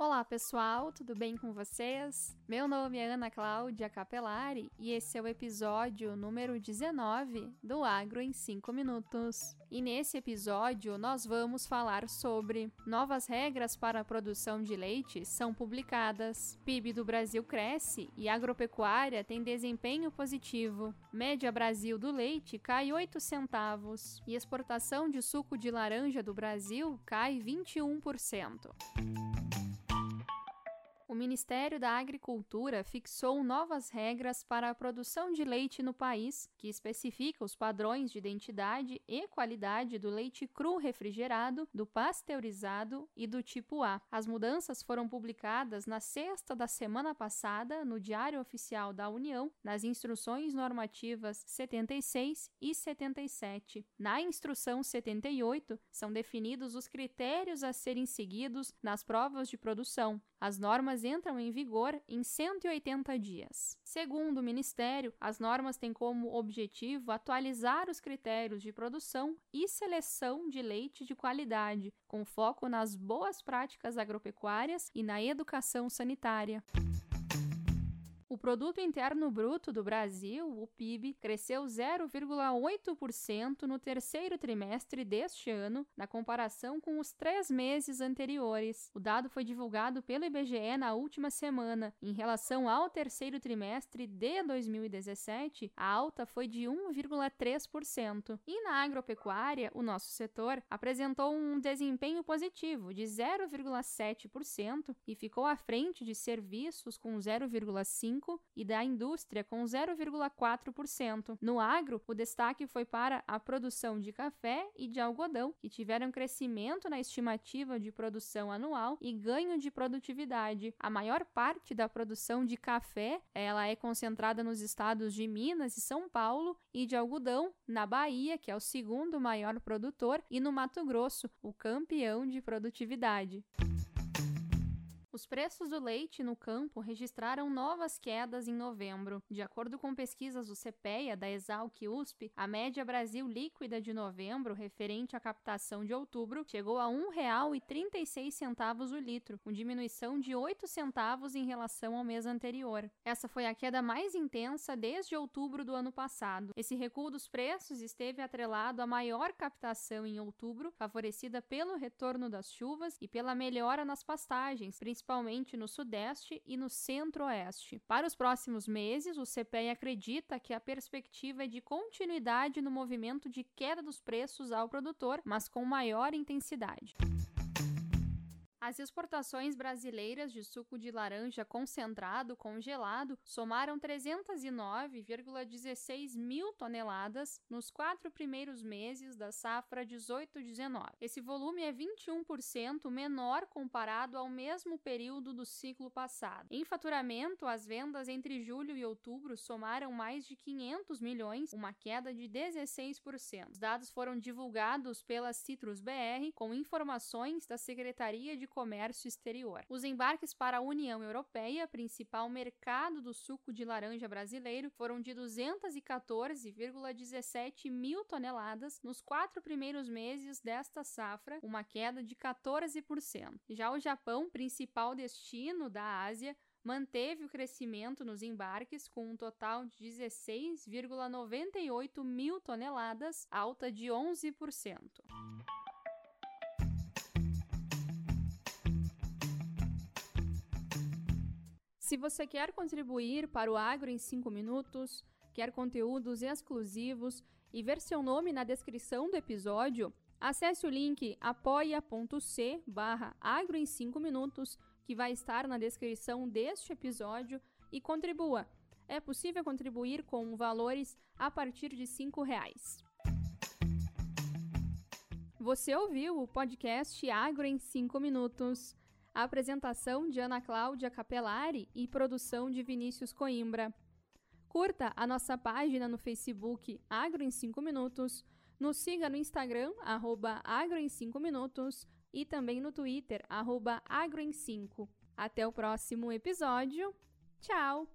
Olá pessoal, tudo bem com vocês? Meu nome é Ana Cláudia Capelari e esse é o episódio número 19 do Agro em 5 Minutos. E nesse episódio nós vamos falar sobre novas regras para a produção de leite são publicadas, PIB do Brasil cresce e agropecuária tem desempenho positivo, média Brasil do leite cai 8 centavos e exportação de suco de laranja do Brasil cai 21%. O Ministério da Agricultura fixou novas regras para a produção de leite no país, que especifica os padrões de identidade e qualidade do leite cru refrigerado, do pasteurizado e do tipo A. As mudanças foram publicadas na sexta da semana passada no Diário Oficial da União, nas instruções normativas 76 e 77. Na instrução 78, são definidos os critérios a serem seguidos nas provas de produção. As normas entram em vigor em 180 dias. Segundo o Ministério, as normas têm como objetivo atualizar os critérios de produção e seleção de leite de qualidade, com foco nas boas práticas agropecuárias e na educação sanitária. O produto interno bruto do Brasil, o PIB, cresceu 0,8% no terceiro trimestre deste ano, na comparação com os três meses anteriores. O dado foi divulgado pelo IBGE na última semana. Em relação ao terceiro trimestre de 2017, a alta foi de 1,3%. E na agropecuária, o nosso setor apresentou um desempenho positivo de 0,7% e ficou à frente de serviços com 0,5% 0,5% e da indústria com 0,4%. No agro, o destaque foi para a produção de café e de algodão, que tiveram crescimento na estimativa de produção anual e ganho de produtividade. A maior parte da produção de café, ela é concentrada nos estados de Minas e São Paulo e de algodão na Bahia, que é o segundo maior produtor, e no Mato Grosso, o campeão de produtividade. Os preços do leite no campo registraram novas quedas em novembro. De acordo com pesquisas do CPEA da Exalc USP, a média Brasil líquida de novembro, referente à captação de outubro, chegou a R$ 1,36 o litro, com diminuição de 8 centavos em relação ao mês anterior. Essa foi a queda mais intensa desde outubro do ano passado. Esse recuo dos preços esteve atrelado à maior captação em outubro, favorecida pelo retorno das chuvas e pela melhora nas pastagens, principalmente principalmente no Sudeste e no Centro-Oeste. Para os próximos meses, o CPEA acredita que a perspectiva é de continuidade no movimento de queda dos preços ao produtor, mas com maior intensidade. As exportações brasileiras de suco de laranja concentrado congelado somaram 309,16 mil toneladas nos quatro primeiros meses da safra 18-19. Esse volume é 21% menor comparado ao mesmo período do ciclo passado. Em faturamento, as vendas entre julho e outubro somaram mais de 500 milhões, uma queda de 16%. Os dados foram divulgados pela Citrus BR com informações da Secretaria de Comércio Exterior. Os embarques para a União Europeia, principal mercado do suco de laranja brasileiro, foram de 214,17 mil toneladas nos quatro primeiros meses desta safra, uma queda de 14%. Já o Japão, principal destino da Ásia, manteve o crescimento nos embarques com um total de 16,98 mil toneladas, alta de 11%. Se você quer contribuir para o Agro em 5 minutos, quer conteúdos exclusivos e ver seu nome na descrição do episódio, acesse o link apoia.c barra agro em 5 minutos, que vai estar na descrição deste episódio, e contribua. É possível contribuir com valores a partir de R$ reais. Você ouviu o podcast Agro em 5 minutos. Apresentação de Ana Cláudia Capelari e produção de Vinícius Coimbra. Curta a nossa página no Facebook Agro em 5 Minutos, nos siga no Instagram, arroba Agro em 5 Minutos e também no Twitter, arroba Agro em 5. Até o próximo episódio. Tchau!